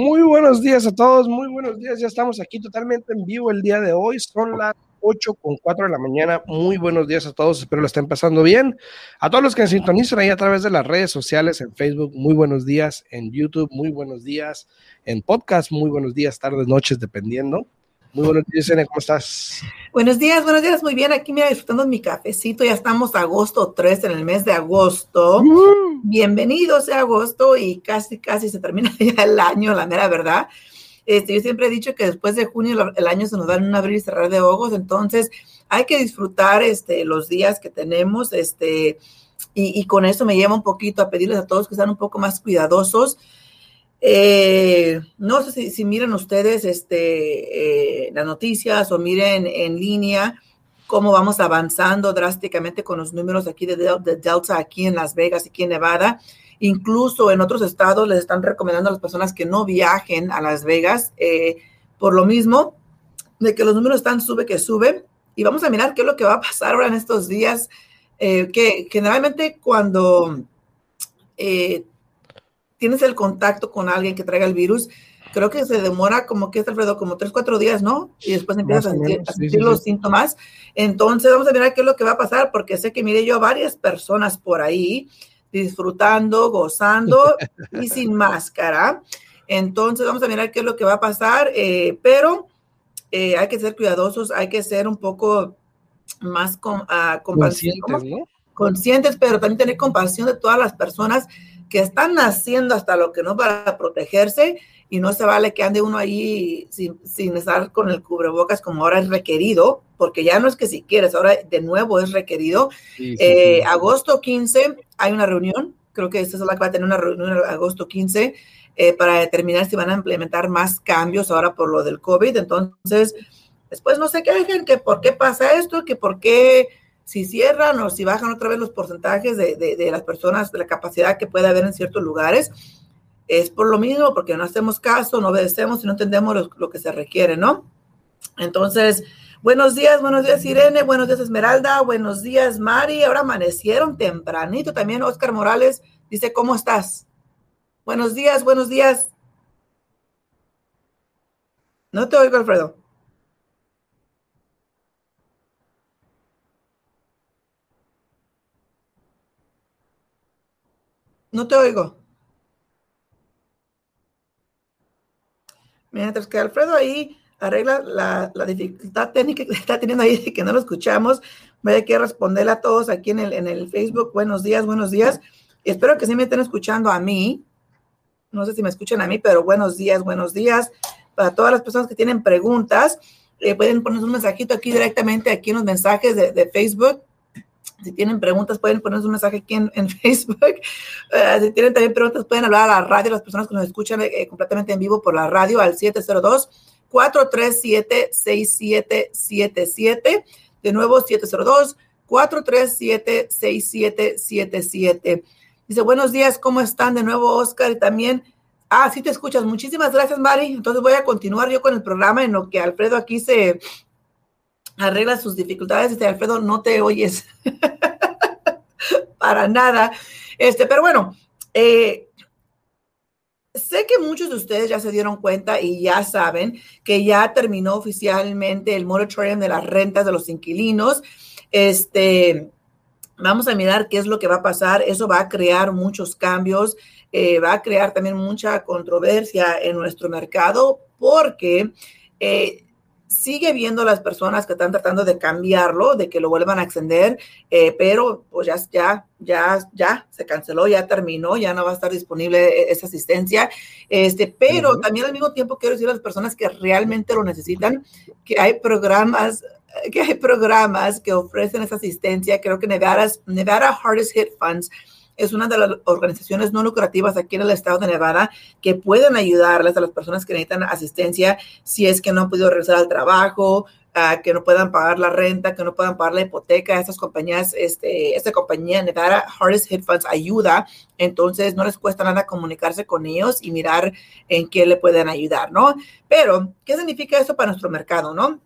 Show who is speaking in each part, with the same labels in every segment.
Speaker 1: Muy buenos días a todos, muy buenos días. Ya estamos aquí totalmente en vivo el día de hoy. Son las 8 con 4 de la mañana. Muy buenos días a todos, espero lo estén pasando bien. A todos los que sintonizan ahí a través de las redes sociales, en Facebook, muy buenos días, en YouTube, muy buenos días, en podcast, muy buenos días, tardes, noches, dependiendo. Muy buenos días, Ene, ¿cómo estás?
Speaker 2: Buenos días, buenos días, muy bien. Aquí mira, disfrutando mi cafecito. Ya estamos agosto 3, en el mes de agosto. Bienvenidos a agosto y casi, casi se termina ya el año, la mera verdad. Este, yo siempre he dicho que después de junio el año se nos da un abrir y cerrar de ojos, entonces hay que disfrutar este, los días que tenemos, este, y, con eso me lleva un poquito a pedirles a todos que sean un poco más cuidadosos. Eh, no sé si, miren ustedes este, eh, las noticias o miren en línea cómo vamos avanzando drásticamente con los números aquí de, de Delta, aquí en Las Vegas, aquí en Nevada. Incluso en otros estados les están recomendando a las personas que no viajen a Las Vegas eh, por lo mismo de que los números están sube que sube. Y vamos a mirar qué es lo que va a pasar ahora en estos días, que generalmente cuando tienes el contacto con alguien que traiga el virus, creo que se demora como que es Alfredo, como tres, cuatro días, ¿no? Y después empiezas a sentir, los síntomas. Entonces vamos a mirar qué es lo que va a pasar, porque sé que mire yo a varias personas por ahí disfrutando, gozando y sin máscara. Entonces vamos a mirar qué es lo que va a pasar, eh, pero eh, hay que ser cuidadosos, hay que ser un poco más uh, conscientes, conscientes, pero también tener compasión de todas las personas que están haciendo hasta lo que no para protegerse y no se vale que ande uno ahí sin, sin, estar con el cubrebocas como ahora es requerido, porque ya no es que si quieres, ahora de nuevo es requerido. Eh, agosto 15 hay una reunión, creo que esta es la que va a tener una reunión agosto 15 eh, para determinar si van a implementar más cambios ahora por lo del COVID. Entonces, después no se quejen que por qué pasa esto, que por qué si cierran o si bajan otra vez los porcentajes de, de, las personas, de la capacidad que puede haber en ciertos lugares es por lo mismo, porque no hacemos caso, no obedecemos y no entendemos lo, que se requiere, ¿no? Entonces, buenos días, buenos días Irene, buenos días Esmeralda, buenos días Mari, ahora amanecieron tempranito también Oscar Morales dice, ¿cómo estás? Buenos días, buenos días. No te oigo, Alfredo. No te oigo. Mientras que Alfredo ahí arregla la, la, dificultad técnica que está teniendo ahí de que no lo escuchamos, voy a que responderle a todos aquí en el, en el Facebook. Buenos días, buenos días. Espero que sí me estén escuchando a mí. No sé si me escuchan a mí, pero buenos días, buenos días. Para todas las personas que tienen preguntas, eh, pueden poner un mensajito aquí directamente, aquí en los mensajes de, de Facebook. Si tienen preguntas, pueden poner un mensaje aquí en, Facebook. Eh, si tienen también preguntas, pueden hablar a la radio, las personas que nos escuchan eh, completamente en vivo por la radio al 702 437 6777. De nuevo, 702 437 6777. Dice, buenos días, ¿cómo están? De nuevo, Oscar, y también, ah, sí te escuchas. Muchísimas gracias, Mari. Entonces voy a continuar yo con el programa en lo que Alfredo aquí se, arregla sus dificultades. Este Alfredo, no te oyes para nada. Este, pero bueno, eh, sé que muchos de ustedes ya se dieron cuenta y ya saben que ya terminó oficialmente el moratorium de las rentas de los inquilinos. Este, vamos a mirar qué es lo que va a pasar. Eso va a crear muchos cambios, eh, va a crear también mucha controversia en nuestro mercado porque eh, sigue viendo las personas que están tratando de cambiarlo, de que lo vuelvan a extender, eh, pero pues ya, ya, ya, ya se canceló, ya terminó, ya no va a estar disponible e, esa asistencia. Este, pero también al mismo tiempo quiero decir a las personas que realmente lo necesitan, que hay programas que hay programas que ofrecen esa asistencia. Creo que Nevada, Nevada Hardest Hit Funds es una de las organizaciones no lucrativas aquí en el estado de Nevada que pueden ayudarles a las personas que necesitan asistencia si es que no han podido regresar al trabajo, uh, que no puedan pagar la renta, que no puedan pagar la hipoteca. Estas compañías, este, esta compañía Nevada Hardest Hit Funds ayuda, entonces no les cuesta nada comunicarse con ellos y mirar en qué le pueden ayudar, ¿no? Pero, ¿qué significa esto para nuestro mercado, no?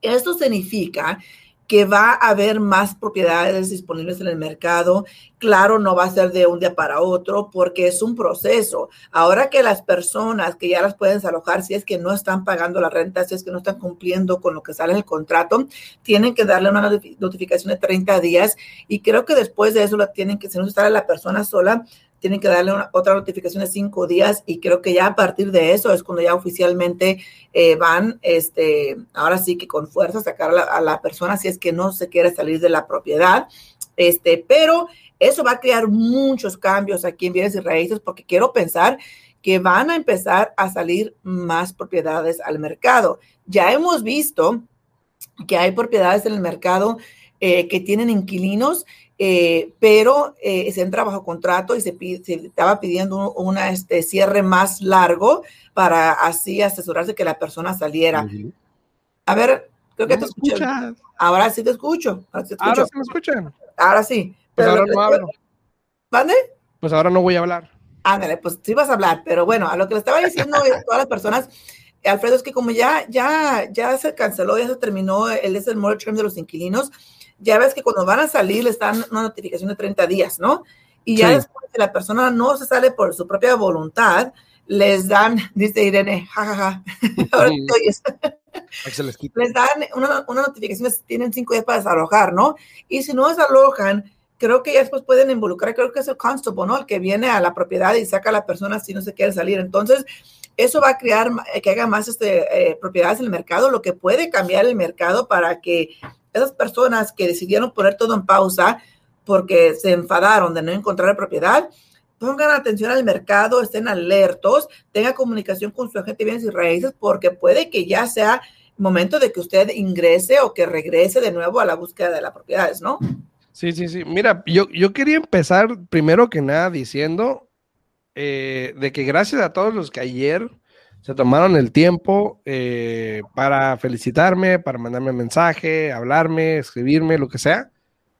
Speaker 2: Esto significa que va a haber más propiedades disponibles en el mercado. Claro, no va a ser de un día para otro porque es un proceso. Ahora que las personas que ya las pueden desalojar, si es que no están pagando la renta, si es que no están cumpliendo con lo que sale en el contrato, tienen que darle una notificación de 30 días y creo que después de eso la tienen que, si no está la persona sola, tienen que darle otra notificación de cinco días y creo que ya a partir de eso es cuando ya oficialmente eh, van, este, ahora sí que con fuerza sacar a la, persona si es que no se quiere salir de la propiedad, este, pero eso va a crear muchos cambios aquí en bienes y raíces porque quiero pensar que van a empezar a salir más propiedades al mercado. Ya hemos visto que hay propiedades en el mercado eh, que tienen inquilinos eh, pero eh, se entra bajo contrato y se, estaba pidiendo un este, cierre más largo para así asesorarse que la persona saliera. A ver, creo que te escucho. Ahora sí te escucho.
Speaker 1: Ahora sí, ahora sí me escuchan.
Speaker 2: Ahora sí.
Speaker 1: Pues ahora no hablo.
Speaker 2: ¿Mande?
Speaker 1: Pues ahora no voy a hablar.
Speaker 2: Ándale, pues sí vas a hablar, pero bueno, a lo que le estaba diciendo a todas las personas, Alfredo, es que como ya, ya, ya se canceló, ya se terminó el, es el moratorium de los inquilinos, ya ves que cuando van a salir les dan una notificación de 30 días, ¿no? Y ya después de la persona no se sale por su propia voluntad, les dan, dice Irene, jajaja, ahora les, les dan una, una notificación, tienen cinco días para desalojar, ¿no? Y si no desalojan, creo que ya después pueden involucrar, creo que es el constable, ¿no? El que viene a la propiedad y saca a la persona si no se quiere salir. Entonces, eso va a crear que haga más este, eh, propiedades en el mercado, lo que puede cambiar el mercado para que esas personas que decidieron poner todo en pausa porque se enfadaron de no encontrar propiedad, pongan atención al mercado, estén alertos, tengan comunicación con su agente de bienes y raíces, porque puede que ya sea momento de que usted ingrese o que regrese de nuevo a la búsqueda de las propiedades, ¿no?
Speaker 1: Sí, sí, sí. Mira, yo, yo quería empezar primero que nada diciendo eh, de que gracias a todos los que ayer se tomaron el tiempo eh, para felicitarme, para mandarme mensaje, hablarme, escribirme, lo que sea,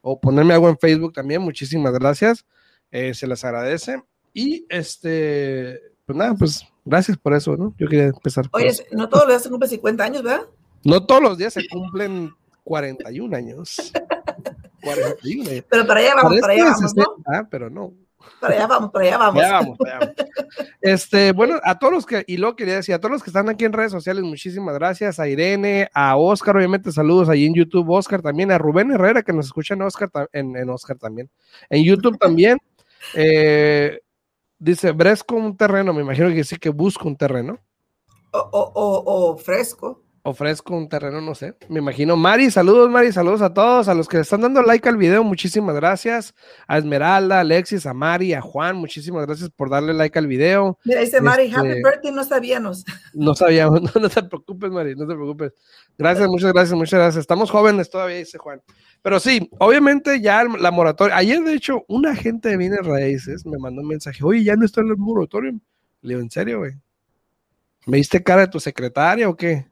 Speaker 1: o ponerme algo en Facebook también. Muchísimas gracias. Eh, se les agradece. Y este, pues nada, pues gracias por eso, ¿no? Yo quería empezar.
Speaker 2: Oye, no todos los días se cumplen 50 años, ¿verdad?
Speaker 1: No todos los días se cumplen 41 años.
Speaker 2: 41 Pero para allá vamos, para allá vamos, ¿no?
Speaker 1: Ah, pero no.
Speaker 2: Para allá vamos, para allá vamos.
Speaker 1: vamos, Este, bueno, a todos los que, y luego quería decir, a todos los que están aquí en redes sociales, muchísimas gracias. A Irene, a Oscar, obviamente, saludos ahí en YouTube, Oscar también, a Rubén Herrera, que nos escucha en Oscar, en, en Oscar también. En YouTube también. Eh, dice, Bresco un terreno, me imagino que sí que busco un terreno.
Speaker 2: O, o, o fresco
Speaker 1: ofrezco un terreno, no sé, me imagino. Mari, saludos, Mari, saludos a todos, a los que están dando like al video, muchísimas gracias. A Esmeralda, a Alexis, a Mari, a Juan, muchísimas gracias por darle like al video.
Speaker 2: Mira, dice Mari, este, happy birthday, no sabíamos.
Speaker 1: No sabíamos, no, te preocupes, Mari, no te preocupes. Gracias, muchas gracias, muchas gracias. Estamos jóvenes todavía, dice Juan. Pero sí, obviamente ya la moratoria, ayer de hecho, un agente de bienes raíces me mandó un mensaje, oye, ya no está en el moratorio. Le digo, ¿en serio, güey? ¿Me diste cara de tu secretaria o qué?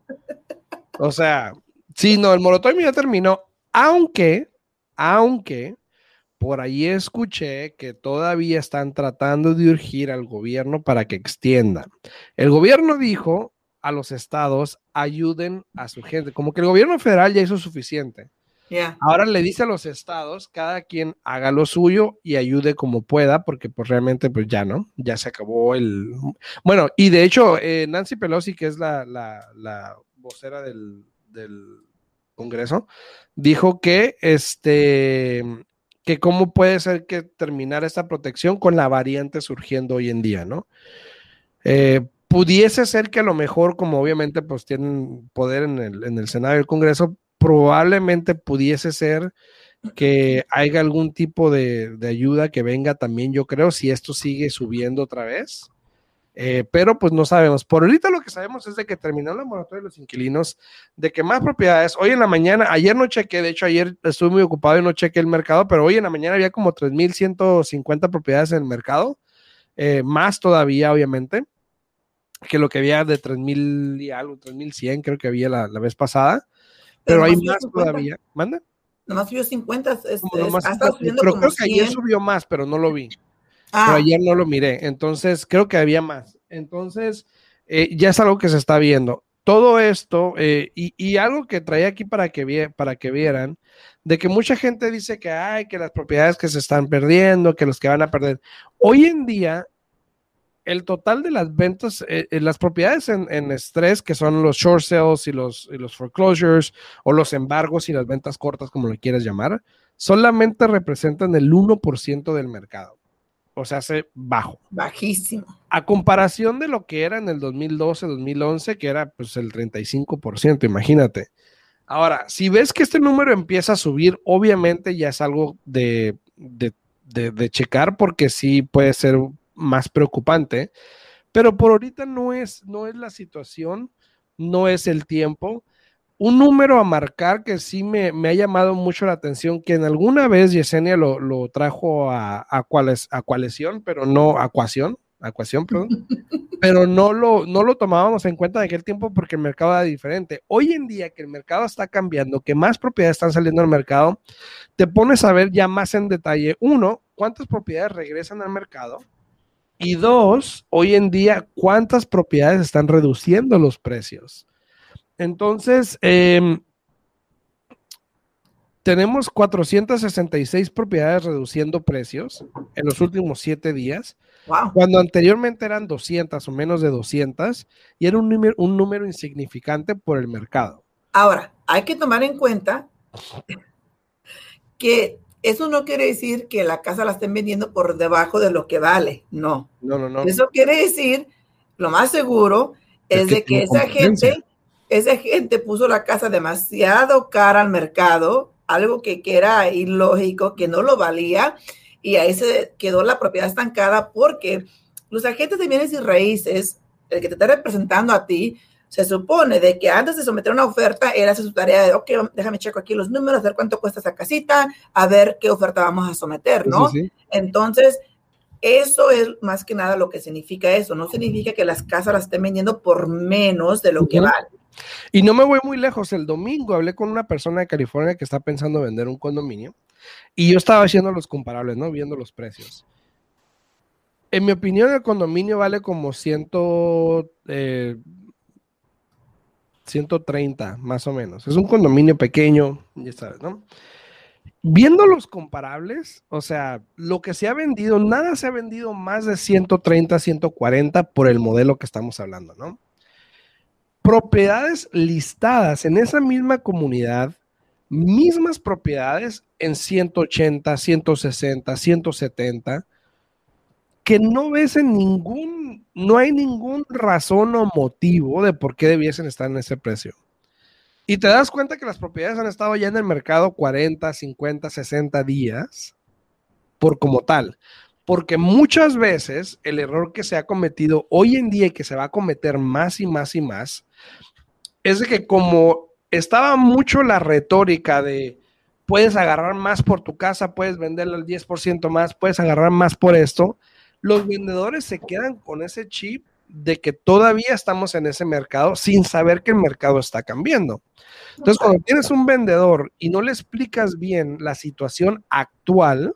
Speaker 1: O sea, sí, no, el moratorio ya terminó, aunque, aunque por ahí escuché que todavía están tratando de urgir al gobierno para que extienda. El gobierno dijo a los estados, ayuden a su gente, como que el gobierno federal ya hizo suficiente. Ahora le dice a los estados, cada quien haga lo suyo y ayude como pueda, porque pues realmente pues ya no, ya se acabó el... Bueno, y de hecho, eh, Nancy Pelosi, que es la, vocera del, Congreso, dijo que este que cómo puede ser que terminar esta protección con la variante surgiendo hoy en día, ¿no? Eh, pudiese ser que a lo mejor, como obviamente pues tienen poder en el, en el Senado y el Congreso, probablemente pudiese ser que haya algún tipo de, de, ayuda que venga también, yo creo, si esto sigue subiendo otra vez. Eh, pero pues no sabemos. Por ahorita lo que sabemos es de que terminó la moratoria de los inquilinos, de que más propiedades, hoy en la mañana, ayer no chequé, de hecho ayer estuve muy ocupado y no chequé el mercado, pero hoy en la mañana había como 3.150 propiedades en el mercado, eh, más todavía obviamente, que lo que había de 3.000 y algo, 3.100 creo que había la, vez pasada, pero, hay más todavía. ¿Manda?
Speaker 2: Nomás subió 50, este,
Speaker 1: pero creo que ayer subió más, pero no lo vi. Pero ah. ayer no lo miré, entonces creo que había más. Entonces, eh, ya es algo que se está viendo. todo esto, eh, y, algo que traía aquí para que, para que vieran, de que mucha gente dice que hay, que las propiedades que se están perdiendo, que los que van a perder. Hoy en día, el total de las ventas, eh, eh, las propiedades en, estrés, que son los short sales y los, y los foreclosures, o los embargos y las ventas cortas, como lo quieras llamar, solamente representan el 1% del mercado o sea, hace bajo.
Speaker 2: Bajísimo.
Speaker 1: A comparación de lo que era en el 2012, 2011, que era pues el 35%, imagínate. Ahora, si ves que este número empieza a subir, obviamente ya es algo de, de, de, checar porque sí puede ser más preocupante, pero por ahorita no es, no es la situación, no es el tiempo un número a marcar que sí me, ha llamado mucho la atención, que en alguna vez Yesenia lo, trajo a, a, pero no a ecuación, perdón, pero no lo, no lo tomábamos en cuenta en aquel tiempo porque el mercado era diferente. Hoy en día que el mercado está cambiando, que más propiedades están saliendo al mercado, te pones a ver ya más en detalle, uno, cuántas propiedades regresan al mercado. Y dos, hoy en día, ¿cuántas propiedades están reduciendo los precios? Entonces, em, tenemos 466 propiedades reduciendo precios en los últimos siete días, cuando anteriormente eran 200 o menos de 200 y era un número, un número insignificante por el mercado.
Speaker 2: Ahora, hay que tomar en cuenta que eso no quiere decir que la casa la estén vendiendo por debajo de lo que vale, no.
Speaker 1: No, no, no.
Speaker 2: Eso quiere decir, lo más seguro es, de que esa gente esa gente puso la casa demasiado cara al mercado, algo que, era ilógico, que no lo valía, y ahí se quedó la propiedad estancada porque los agentes de bienes y raíces, el que te está representando a ti, se supone de que antes de someter una oferta, él hace su tarea de, ok, déjame checo aquí los números, a ver cuánto cuesta esa casita, a ver qué oferta vamos a someter, ¿no? Entonces, eso es más que nada lo que significa eso. No significa que las casas las estén vendiendo por menos de lo que valen.
Speaker 1: Y no me voy muy lejos. El domingo hablé con una persona de California que está pensando vender un condominio y yo estaba haciendo los comparables, ¿no? Viendo los precios. En mi opinión, el condominio vale como ciento, 130, eh, más o menos. Es un condominio pequeño, ya sabes, ¿no? Viendo los comparables, o sea, lo que se ha vendido, nada se ha vendido más de 130, 140 por el modelo que estamos hablando, ¿no? propiedades listadas en esa misma comunidad, mismas propiedades en 180, 160, 170, que no ves en ningún, no hay ningún razón o motivo de por qué debiesen estar en ese precio. Y te das cuenta que las propiedades han estado ya en el mercado 40, 50, 60 días por como tal. Porque muchas veces el error que se ha cometido hoy en día y que se va a cometer más y más y más es de que como estaba mucho la retórica de puedes agarrar más por tu casa, puedes venderle al 10% más, puedes agarrar más por esto, los vendedores se quedan con ese chip de que todavía estamos en ese mercado sin saber que el mercado está cambiando. Entonces, cuando tienes un vendedor y no le explicas bien la situación actual,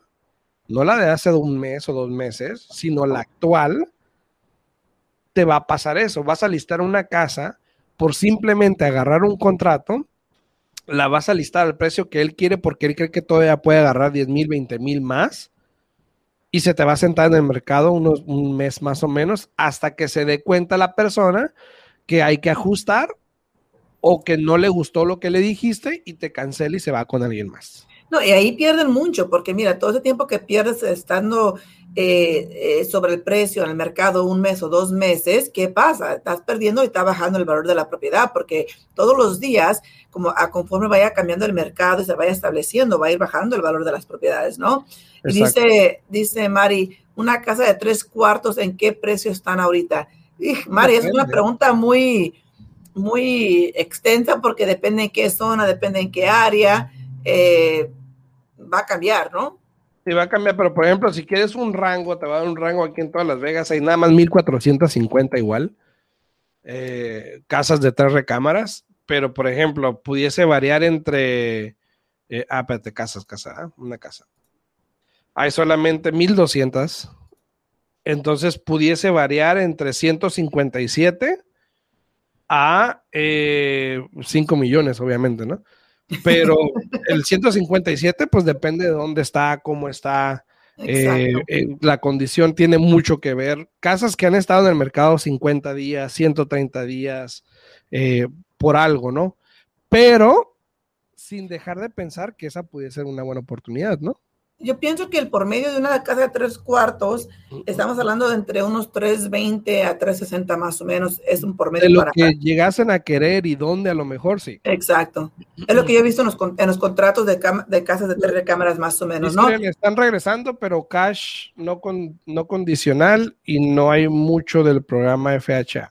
Speaker 1: no la de hace un mes o dos meses, sino la actual, te va a pasar eso. Vas a listar una casa por simplemente agarrar un contrato, la vas a listar al precio que él quiere porque él cree que todavía puede agarrar 10 mil, 20 mil más y se te va a sentar en el mercado unos, un mes más o menos hasta que se dé cuenta la persona que hay que ajustar o que no le gustó lo que le dijiste y te cancela y se va con alguien más.
Speaker 2: No, y ahí pierden mucho, porque mira, todo ese tiempo que pierdes estando eh, eh, sobre el precio en el mercado un mes o dos meses, ¿qué pasa? Estás perdiendo y está bajando el valor de la propiedad, porque todos los días, como a conforme vaya cambiando el mercado y se vaya estableciendo, va a ir bajando el valor de las propiedades, ¿no? Y dice, dice Mari, una casa de tres cuartos, ¿en qué precio están ahorita? Mari, es una pregunta muy, muy extensa porque depende en qué zona, depende en qué área. Eh, va a cambiar, ¿no?
Speaker 1: Sí, va a cambiar, pero por ejemplo, si quieres un rango, te va a dar un rango aquí en todas Las Vegas, hay nada más 1450 igual. Eh, casas de tres recámaras, pero por ejemplo, pudiese variar entre. Eh, ah, espérate, casas, casa, ¿ah? una casa. Hay solamente 1200. Entonces pudiese variar entre 157 a 5 eh, millones, obviamente, ¿no? Pero el 157, pues depende de dónde está, cómo está. Eh, eh, la condición tiene mucho que ver. Casas que han estado en el mercado 50 días, 130 días, por algo, ¿no? Pero sin dejar de pensar que esa pudiera ser una buena oportunidad, ¿no?
Speaker 2: Yo pienso que el por medio de una casa de tres cuartos, estamos hablando de entre unos 320 a 360 más o menos, es un por medio.
Speaker 1: De lo que llegasen a querer y dónde a lo mejor sí.
Speaker 2: Exacto. Es lo que yo he visto en los, en los contratos de, de, casas de tres cámaras más o menos, ¿no?
Speaker 1: Están regresando, pero cash no, con, no condicional y no hay mucho del programa FHA.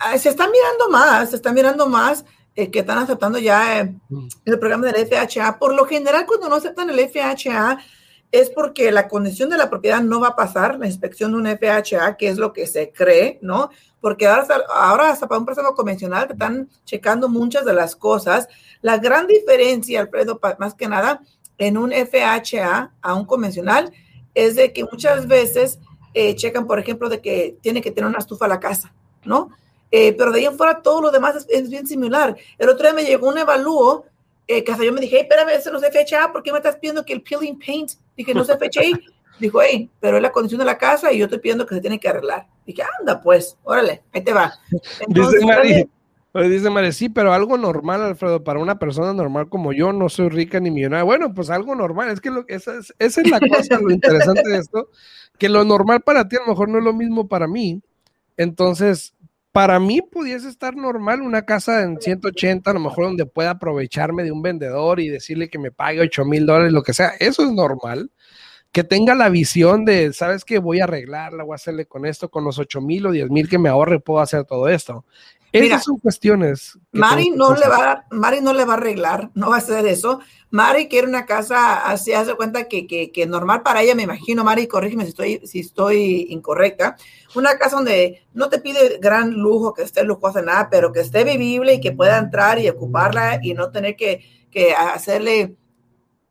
Speaker 2: Ah, se está mirando más, se está mirando más eh, que están aceptando ya eh, mm. el programa del FHA. Por lo general, cuando no aceptan el FHA, es porque la condición de la propiedad no va a pasar la inspección de un FHA, que es lo que se cree, ¿no? Porque ahora, ahora hasta para un préstamo convencional te están checando muchas de las cosas. La gran diferencia, Alfredo, más que nada, en un FHA a un convencional, es de que muchas veces eh, checan, por ejemplo, de que tiene que tener una estufa a la casa, ¿no? Eh, pero de ahí en fuera todo lo demás es, bien similar. El otro día me llegó un evalúo eh, que hasta yo me dije, hey, espérame, eso no se fecha, ¿por qué me estás pidiendo que el peeling paint? Dije, no se fecha ahí. Dijo, hey, pero es la condición de la casa y yo estoy pidiendo que se tiene que arreglar. Dije, anda, pues, órale, ahí te va.
Speaker 1: dice Mari, dice Mari, sí, pero algo normal, Alfredo, para una persona normal como yo, no soy rica ni millonaria. Bueno, pues algo normal, es que lo, esa, es, esa es la cosa, lo interesante de esto, que lo normal para ti a lo mejor no es lo mismo para mí. Entonces, para mí pudiese estar normal una casa en 180, a lo mejor donde pueda aprovecharme de un vendedor y decirle que me pague 8 mil dólares, lo que sea. Eso es normal. Que tenga la visión de, ¿sabes qué? Voy a arreglarla, voy a hacerle con esto, con los 8 mil o 10 mil que me ahorre, puedo hacer todo esto. Esas son cuestiones.
Speaker 2: Mari no, le va, Mari no le va a arreglar, no va a hacer eso. Mari quiere una casa, así hace cuenta que, que, que, normal para ella, me imagino, Mari, corrígeme si estoy, si estoy incorrecta. Una casa donde no te pide gran lujo, que esté lujosa, nada, pero que esté vivible y que pueda entrar y ocuparla y no tener que, que hacerle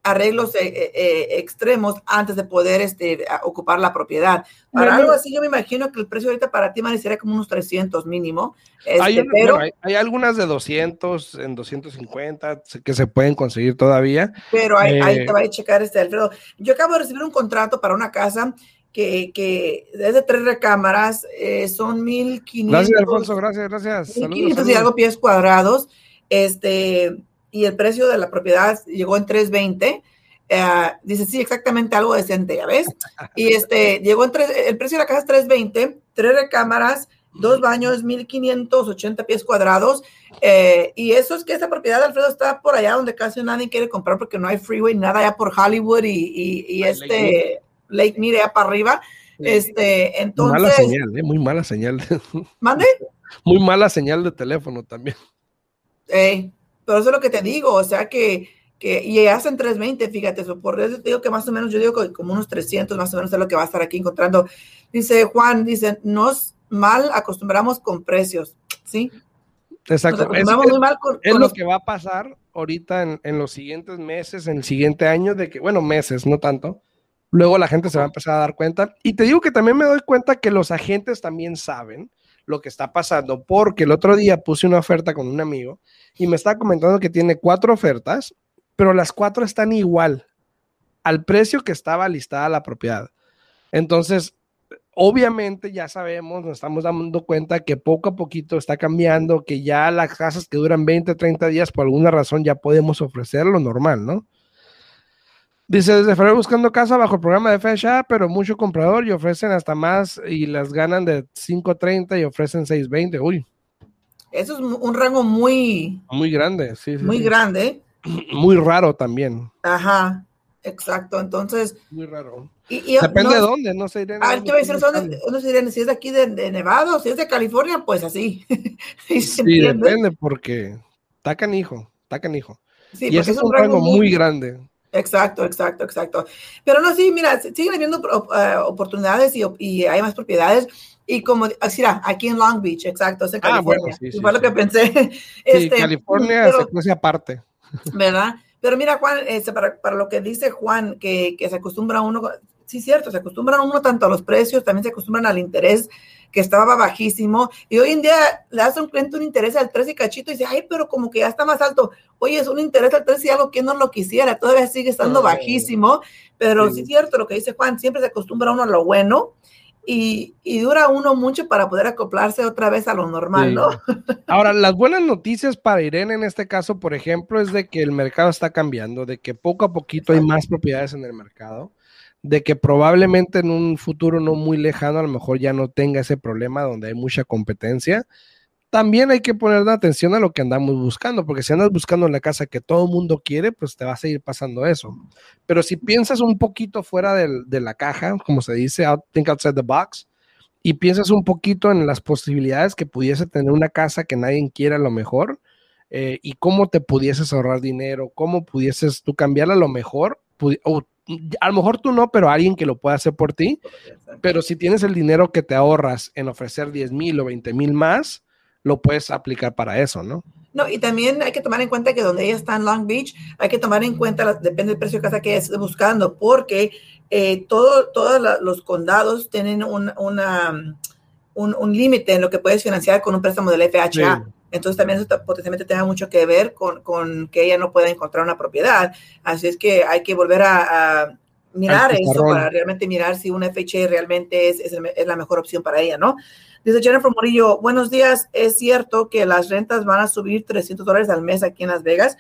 Speaker 2: arreglos eh, eh, eh, extremos antes de poder este, ocupar la propiedad. Para algo así, yo me imagino que el precio ahorita para ti, Mari, sería como unos 300 mínimo.
Speaker 1: Este, hay, pero, hay, algunas de 200, en 250 que se pueden conseguir todavía.
Speaker 2: Pero ahí, te va a checar este, Alfredo. Yo acabo de recibir un contrato para una casa que, que es de tres recámaras, son 1.500.
Speaker 1: Gracias, Alfonso, gracias, gracias.
Speaker 2: 1.500 y algo pies cuadrados. Este, y el precio de la propiedad llegó en 320. Eh, dice, sí, exactamente algo decente, ¿ya ves? Y este, llegó en tres, el precio de la casa es 320, tres recámaras, dos baños, 1580 pies cuadrados. Eh, y eso es que esa propiedad, Alfredo, está por allá donde casi nadie quiere comprar porque no hay freeway, nada allá por Hollywood y, y, este Lake Mead allá para arriba. Este, entonces.
Speaker 1: Mala señal, ¿eh? muy mala señal.
Speaker 2: ¿Mande?
Speaker 1: Muy mala señal de teléfono también.
Speaker 2: Eh, pero eso es lo que te digo, o sea que, que y hacen 320, fíjate, por eso te digo que más o menos, yo digo que como unos 300 más o menos es lo que va a estar aquí encontrando. Dice Juan, dice, nos mal acostumbramos con precios, ¿sí?
Speaker 1: Exacto. Es, muy mal con, es lo que va a pasar ahorita en, en, los siguientes meses, en el siguiente año, de que, bueno, meses, no tanto. Luego la gente se va a empezar a dar cuenta. Y te digo que también me doy cuenta que los agentes también saben lo que está pasando, porque el otro día puse una oferta con un amigo y me está comentando que tiene cuatro ofertas, pero las cuatro están igual al precio que estaba listada la propiedad. Entonces, obviamente ya sabemos, nos estamos dando cuenta que poco a poquito está cambiando, que ya las casas que duran 20, 30 días por alguna razón ya podemos ofrecer lo normal, ¿no? Dice, desde febrero buscando casa bajo el programa de FHA, pero mucho comprador y ofrecen hasta más y las ganan de 5.30 y ofrecen 6.20. Uy.
Speaker 2: Eso es un rango muy...
Speaker 1: Muy grande, sí.
Speaker 2: muy grande.
Speaker 1: Muy raro también.
Speaker 2: Ajá, exacto. Entonces...
Speaker 1: Muy raro. Y, Depende de dónde, no sé.
Speaker 2: Ah, te voy a decir, ¿dónde, si es de aquí de, Nevada o si es de California, pues así.
Speaker 1: sí, depende porque está canijo, está canijo. Sí, y ese es un rango, muy grande.
Speaker 2: Exacto, exacto, exacto. Pero no, sí, mira, siguen habiendo eh, oportunidades y, hay más propiedades. Y como, así ah, aquí en Long Beach, exacto, es en California. Ah, bueno, sí, sí, fue lo que pensé.
Speaker 1: Este, California pero, se aparte.
Speaker 2: ¿Verdad? Pero mira, Juan, este, para, para, lo que dice Juan, que, que se acostumbra uno, sí, cierto, se acostumbran uno tanto a los precios, también se acostumbran al interés que estaba bajísimo. Y hoy en día le a un cliente un interés al 3 y cachito y dice, ay, pero como que ya está más alto. Oye, es un interés al 3 y algo que no lo quisiera, todavía sigue estando bajísimo. Pero sí. es cierto lo que dice Juan, siempre se acostumbra uno a lo bueno. Y, y, dura uno mucho para poder acoplarse otra vez a lo normal, sí. ¿no?
Speaker 1: Ahora, las buenas noticias para Irene en este caso, por ejemplo, es de que el mercado está cambiando, de que poco a poquito Exacto. hay más propiedades en el mercado de que probablemente en un futuro no muy lejano a lo mejor ya no tenga ese problema donde hay mucha competencia. También hay que poner atención a lo que andamos buscando, porque si andas buscando la casa que todo el mundo quiere, pues te va a seguir pasando eso. Pero si piensas un poquito fuera de, la caja, como se dice, out, think outside the box, y piensas un poquito en las posibilidades que pudiese tener una casa que nadie quiera a lo mejor, eh, y cómo te pudieses ahorrar dinero, cómo pudieses tú cambiarla a lo mejor, o a lo mejor tú no, pero alguien que lo pueda hacer por ti. Pero si tienes el dinero que te ahorras en ofrecer 10 mil o 20 mil más, lo puedes aplicar para eso, ¿no?
Speaker 2: No, y también hay que tomar en cuenta que donde ella está en Long Beach, hay que tomar en cuenta, depende del precio de casa que ella esté buscando, porque eh, todo, todos los condados tienen un, una, un, un límite en lo que puedes financiar con un préstamo del FHA. Sí. Entonces también eso potencialmente tenga mucho que ver con, con, que ella no pueda encontrar una propiedad. Así es que hay que volver a, a mirar eso para realmente mirar si una FHA realmente es, es, es, la mejor opción para ella, ¿no? Dice Jennifer Morillo, buenos días, es cierto que las rentas van a subir 300 dólares al mes aquí en Las Vegas.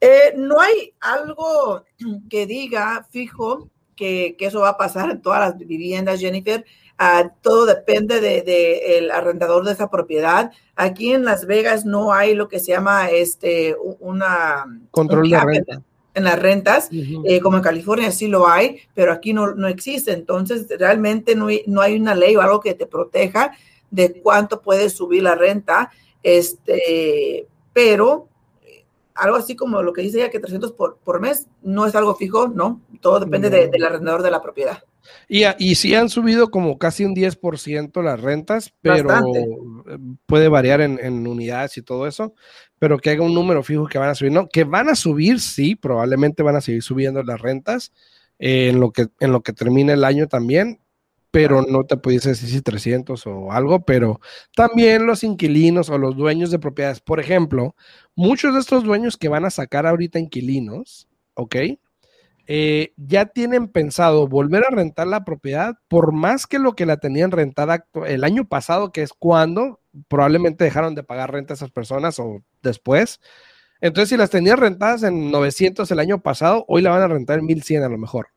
Speaker 2: Eh, no hay algo que diga fijo que, que, eso va a pasar en todas las viviendas, Jennifer. Uh, todo depende del de, el arrendador de esa propiedad. Aquí en Las Vegas no hay lo que se llama este una
Speaker 1: control un de renta.
Speaker 2: En las rentas, uh -huh. eh, como en California sí lo hay, pero aquí no, no existe. Entonces, realmente no hay, no hay, una ley o algo que te proteja de cuánto puede subir la renta. Este, pero algo así como lo que dice ella, que 300 por, por mes, no es algo fijo, ¿no? Todo depende no. de, del arrendador de la propiedad.
Speaker 1: Y, y sí han subido como casi un 10% las rentas, pero Bastante. puede variar en, en, unidades y todo eso, pero que haga un número fijo que van a subir, no, que van a subir, sí, probablemente van a seguir subiendo las rentas eh, en, lo que, en lo que termine el año también, pero no te pudiese decir si 300 o algo, pero también los inquilinos o los dueños de propiedades, por ejemplo, muchos de estos dueños que van a sacar ahorita inquilinos, ¿ok? Eh, ya tienen pensado volver a rentar la propiedad por más que lo que la tenían rentada el año pasado, que es cuando probablemente dejaron de pagar renta a esas personas o después. Entonces, si las tenían rentadas en 900 el año pasado, hoy la van a rentar en 1100 a lo mejor.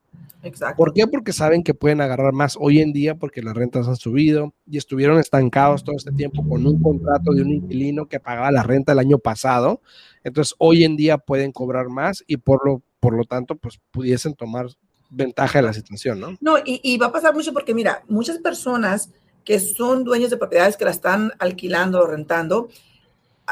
Speaker 2: Exacto.
Speaker 1: ¿Por qué? Porque saben que pueden agarrar más hoy en día porque las rentas han subido y estuvieron estancados todo este tiempo con un contrato de un inquilino que pagaba la renta el año pasado. Entonces, hoy en día pueden cobrar más y por lo, por lo tanto, pues pudiesen tomar ventaja de la situación, ¿no?
Speaker 2: No, y, y va a pasar mucho porque, mira, muchas personas que son dueños de propiedades que la están alquilando o rentando,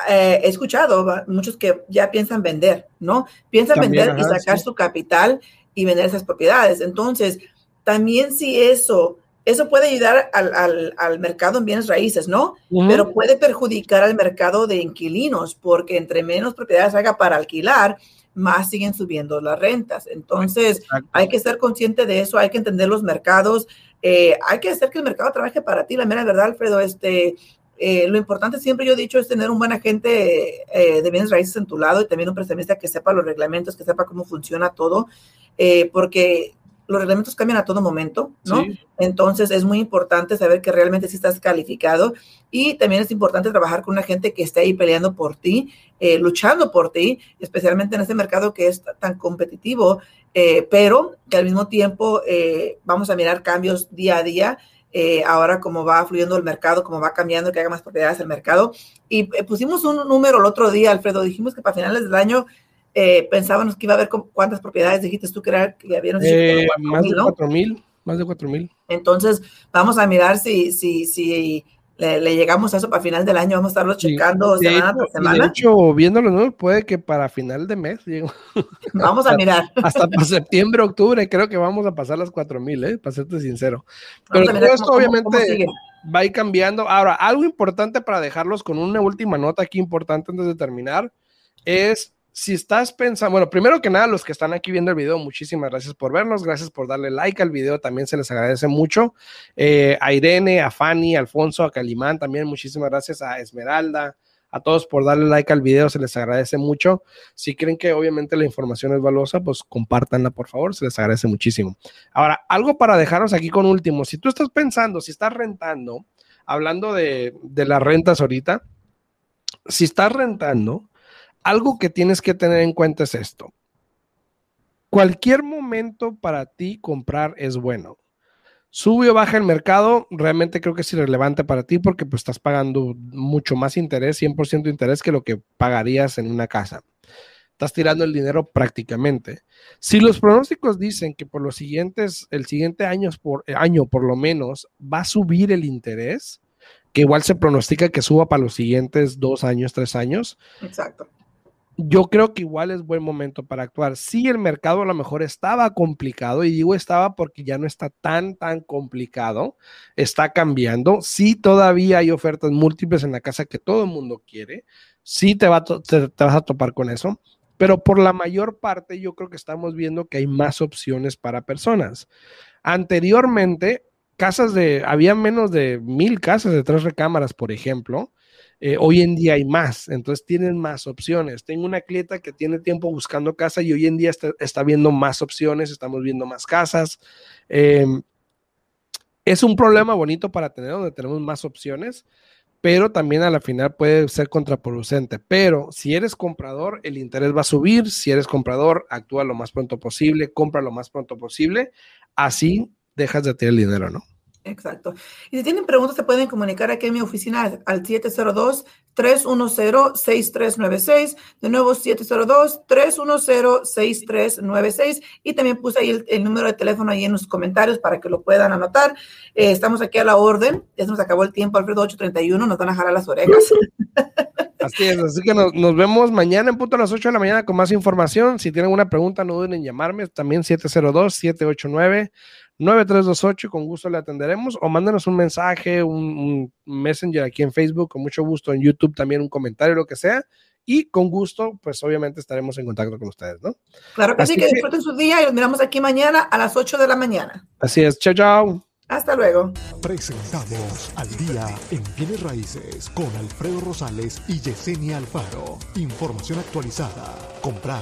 Speaker 2: eh, he escuchado muchos que ya piensan vender, ¿no? Piensan También, vender ajá, y sacar sí. su capital y vender esas propiedades. Entonces, también si eso, eso puede ayudar al, al, al mercado en bienes raíces, ¿no? Uh -huh. Pero puede perjudicar al mercado de inquilinos, porque entre menos propiedades haga para alquilar, más siguen subiendo las rentas. Entonces, Exacto. hay que ser consciente de eso, hay que entender los mercados, eh, hay que hacer que el mercado trabaje para ti. La mera verdad, Alfredo, este, eh, lo importante siempre yo he dicho es tener un buen agente eh, de bienes raíces en tu lado y también un prestamista que sepa los reglamentos, que sepa cómo funciona todo, porque los reglamentos cambian a todo momento, ¿no? Sí. Entonces es muy importante saber que realmente sí estás calificado y también es importante trabajar con una gente que esté ahí peleando por ti, eh, luchando por ti, especialmente en este mercado que es tan competitivo, eh, pero que al mismo tiempo eh, vamos a mirar cambios día a día. Ahora cómo va fluyendo el mercado, cómo va cambiando, que haga más propiedades el mercado. Y pusimos un número el otro día, Alfredo, dijimos que para finales del año eh, pensábamos que iba a haber cuántas propiedades dijiste tú que, era, que había
Speaker 1: eh, más, de ¿no? mil, más de cuatro mil.
Speaker 2: Entonces, vamos a mirar si, si, si le, le, llegamos a eso para final del año, vamos a estarlo checando
Speaker 1: sí,
Speaker 2: semana tras semana.
Speaker 1: De hecho, viéndolo, ¿no? puede que para final de mes llegue.
Speaker 2: Vamos a mirar.
Speaker 1: Hasta para septiembre, octubre, creo que vamos a pasar las cuatro mil, ¿eh? para serte sincero. Pero todo esto, cómo, obviamente, cómo va a ir cambiando. Ahora, algo importante para dejarlos con una última nota aquí importante antes de terminar es si estás pensando, bueno, primero que nada, los que están aquí viendo el video, muchísimas gracias por vernos, gracias por darle like al video, también se les agradece mucho. Eh, a Irene, a Fanny, a Alfonso, a Calimán, también muchísimas gracias a Esmeralda, a todos por darle like al video, se les agradece mucho. Si creen que obviamente la información es valiosa, pues compártanla, por favor, se les agradece muchísimo. Ahora, algo para dejaros aquí con último, si tú estás pensando, si estás rentando, hablando de, de las rentas ahorita, si estás rentando, algo que tienes que tener en cuenta es esto. Cualquier momento para ti comprar es bueno. Sube o baja el mercado, realmente creo que es irrelevante para ti porque pues estás pagando mucho más interés, 100% interés que lo que pagarías en una casa. Estás tirando el dinero prácticamente. Si los pronósticos dicen que por los siguientes, el siguiente año por, año por lo menos va a subir el interés, que igual se pronostica que suba para los siguientes dos años, tres años.
Speaker 2: Exacto
Speaker 1: yo creo que igual es buen momento para actuar. Sí, el mercado a lo mejor estaba complicado y digo estaba porque ya no está tan, tan complicado, está cambiando. Sí, todavía hay ofertas múltiples en la casa que todo el mundo quiere. Sí, te, va te, vas a topar con eso, pero por la mayor parte yo creo que estamos viendo que hay más opciones para personas. Anteriormente, casas de, había menos de mil casas de tres recámaras, por ejemplo eh, hoy en día hay más, entonces tienen más opciones. Tengo una clienta que tiene tiempo buscando casa y hoy en día está, viendo más opciones, estamos viendo más casas. Em, es un problema bonito para tener donde tenemos más opciones, pero también a la final puede ser contraproducente. Pero si eres comprador, el interés va a subir. Si eres comprador, actúa lo más pronto posible, compra lo más pronto posible. Así dejas de tener el dinero, ¿no?
Speaker 2: Exacto. Y si tienen preguntas, se pueden comunicar aquí en mi oficina al 702-310-6396. De nuevo, 702-310-6396. Y también puse ahí el, número de teléfono ahí en los comentarios para que lo puedan anotar. Eh, estamos aquí a la orden. Ya se nos acabó el tiempo, Alfredo 831. Nos van a jalar las orejas.
Speaker 1: Así es, así que nos, nos, vemos mañana en punto a las 8 de la mañana con más información. Si tienen una pregunta, no duden en llamarme. También 702 789 9328, con gusto le atenderemos o mándenos un mensaje, un, messenger aquí en Facebook, con mucho gusto en YouTube también un comentario, lo que sea. Y con gusto, pues obviamente estaremos en contacto con ustedes, ¿no?
Speaker 2: Claro que sí, que, disfruten su día y los miramos aquí mañana a las 8 de la mañana.
Speaker 1: Así es, chao, chao.
Speaker 2: Hasta luego.
Speaker 3: Presentamos al día en Bienes Raíces con Alfredo Rosales y Yesenia Alfaro. Información actualizada. Comprar